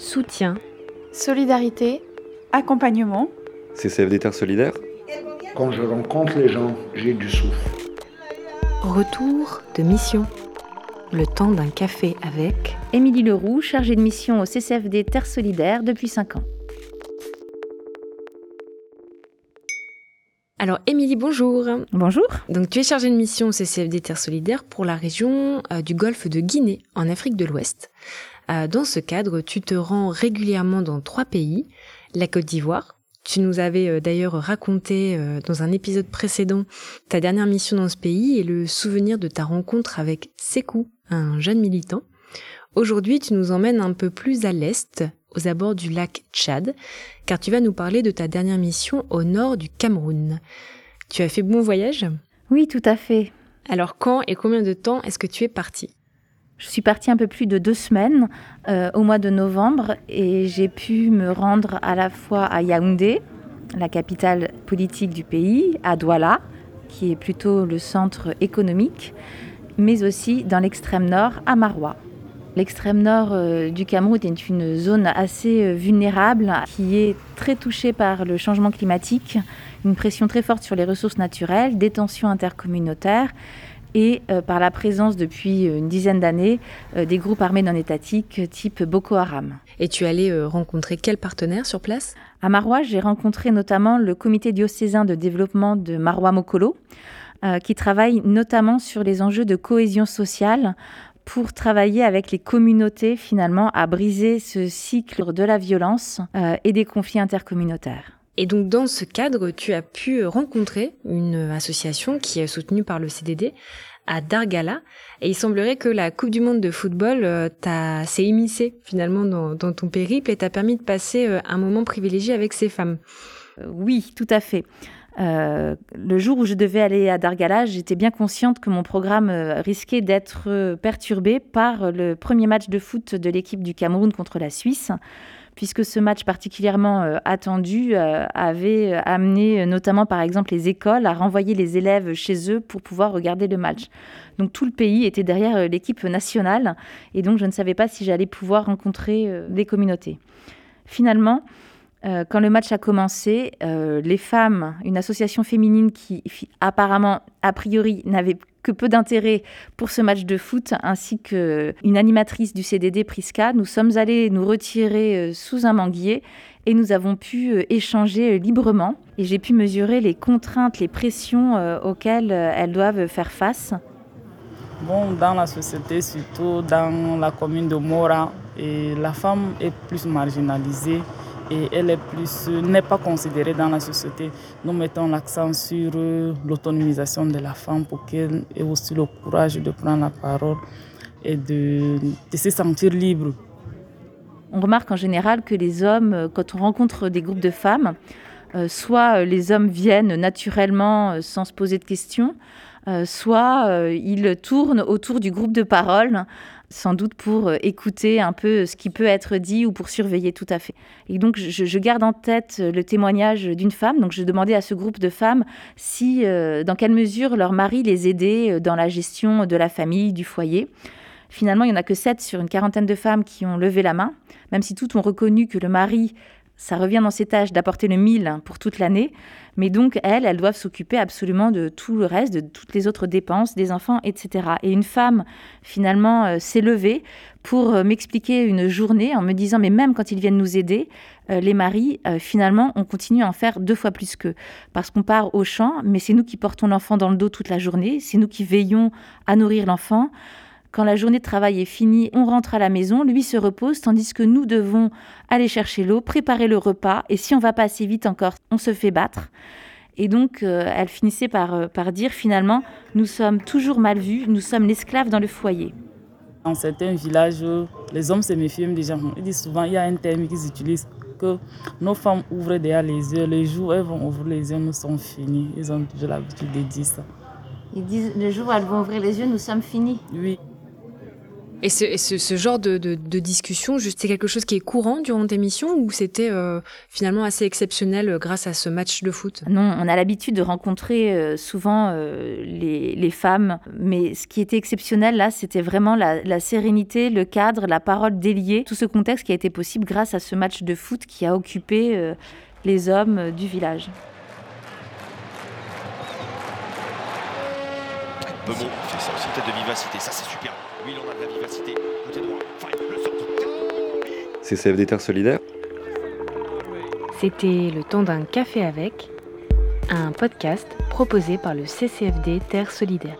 soutien, solidarité, accompagnement. CCFD Terre Solidaire Quand je rencontre les gens, j'ai du souffle. retour de mission. Le temps d'un café avec Émilie Leroux, chargée de mission au CCFD Terre Solidaire depuis 5 ans. Alors Émilie, bonjour. Bonjour. Donc tu es chargée de mission au CCFD Terre Solidaire pour la région euh, du golfe de Guinée en Afrique de l'Ouest. Euh, dans ce cadre, tu te rends régulièrement dans trois pays, la Côte d'Ivoire. Tu nous avais euh, d'ailleurs raconté euh, dans un épisode précédent ta dernière mission dans ce pays et le souvenir de ta rencontre avec Sekou, un jeune militant. Aujourd'hui, tu nous emmènes un peu plus à l'est, aux abords du lac Tchad, car tu vas nous parler de ta dernière mission au nord du Cameroun. Tu as fait bon voyage? Oui, tout à fait. Alors quand et combien de temps est-ce que tu es parti? Je suis partie un peu plus de deux semaines euh, au mois de novembre et j'ai pu me rendre à la fois à Yaoundé, la capitale politique du pays, à Douala, qui est plutôt le centre économique, mais aussi dans l'extrême nord, à Maroua. L'extrême nord euh, du Cameroun est une zone assez euh, vulnérable qui est très touchée par le changement climatique, une pression très forte sur les ressources naturelles, des tensions intercommunautaires et euh, par la présence depuis une dizaine d'années euh, des groupes armés non étatiques type Boko Haram. Et tu allais euh, rencontrer quel partenaire sur place? À Maroua, j'ai rencontré notamment le comité diocésain de développement de Maroua Mokolo, euh, qui travaille notamment sur les enjeux de cohésion sociale pour travailler avec les communautés finalement à briser ce cycle de la violence euh, et des conflits intercommunautaires. Et donc dans ce cadre, tu as pu rencontrer une association qui est soutenue par le CDD à Dargala. Et il semblerait que la Coupe du Monde de football euh, t'a s'est finalement dans, dans ton périple et t'a permis de passer euh, un moment privilégié avec ces femmes. Euh, oui, tout à fait. Euh, le jour où je devais aller à Dargala, j'étais bien consciente que mon programme euh, risquait d'être perturbé par le premier match de foot de l'équipe du Cameroun contre la Suisse, puisque ce match particulièrement attendu avait amené notamment par exemple les écoles à renvoyer les élèves chez eux pour pouvoir regarder le match. Donc tout le pays était derrière l'équipe nationale et donc je ne savais pas si j'allais pouvoir rencontrer des communautés. Finalement, euh, quand le match a commencé, euh, les femmes, une association féminine qui apparemment, a priori, n'avait que peu d'intérêt pour ce match de foot, ainsi qu'une animatrice du CDD, Priska, nous sommes allés nous retirer euh, sous un manguier et nous avons pu échanger librement. Et j'ai pu mesurer les contraintes, les pressions auxquelles elles doivent faire face. Bon, dans la société, surtout dans la commune de Mora, la femme est plus marginalisée et elle plus n'est pas considérée dans la société. Nous mettons l'accent sur euh, l'autonomisation de la femme pour qu'elle ait aussi le courage de prendre la parole et de, se sentir libre. On remarque en général que les hommes, euh, quand on rencontre des groupes de femmes, euh, soit euh, les hommes viennent naturellement euh, sans se poser de questions, euh, soit euh, ils tournent autour du groupe de parole, sans doute pour euh, écouter un peu ce qui peut être dit ou pour surveiller tout à fait. Et donc je, garde en tête euh, le témoignage d'une femme. Donc je demandais à ce groupe de femmes si, euh, dans quelle mesure leur mari les aidait euh, dans la gestion de la famille, du foyer. Finalement, il n'y en a que 7 sur une quarantaine de femmes qui ont levé la main, même si toutes ont reconnu que le mari, ça revient dans ses tâches d'apporter le 1000 pour toute l'année. Mais donc, elles, elles doivent s'occuper absolument de tout le reste, de toutes les autres dépenses, des enfants, etc. Et une femme, finalement, euh, s'est levée pour euh, m'expliquer une journée en me disant, mais même quand ils viennent nous aider, euh, les maris, finalement, on continue à en faire deux fois plus qu'eux. Parce qu'on part au champ, mais c'est nous qui portons l'enfant dans le dos toute la journée, c'est nous qui veillons à nourrir l'enfant. Quand la journée de travail est finie, on rentre à la maison, lui se repose, tandis que nous devons aller chercher l'eau, préparer le repas, et si on va pas assez vite encore, on se fait battre. Et donc, euh, elle finissait par, euh, par dire finalement, nous sommes toujours mal vus, nous sommes l'esclave dans le foyer. Dans certains villages, les hommes se méfient des gens. Ils disent souvent, il y a un terme qu'ils utilisent, que nos femmes ouvrent derrière les yeux. Les jours où elles vont ouvrir les yeux, nous sommes finis. Ils ont toujours l'habitude de dire ça. Ils disent, le jour où elles vont ouvrir les yeux, nous sommes finis. Oui. Et ce, et ce, ce genre de, de, de discussion, c'est quelque chose qui est courant durant tes missions ou c'était euh, finalement assez exceptionnel euh, grâce à ce match de foot? Non, on a l'habitude de rencontrer euh, souvent euh, les, les, femmes, mais ce qui était exceptionnel là, c'était vraiment la, la, sérénité, le cadre, la parole déliée, tout ce contexte qui a été possible grâce à ce match de foot qui a occupé euh, les hommes du village. Bemont fait ça aussi tête de vivacité, ça c'est super. Oui, on a de la vivacité. Côté droit, Fight, le sort. CCFD Terre Solidaire C'était le temps d'un café avec, un podcast proposé par le CCFD Terre Solidaire.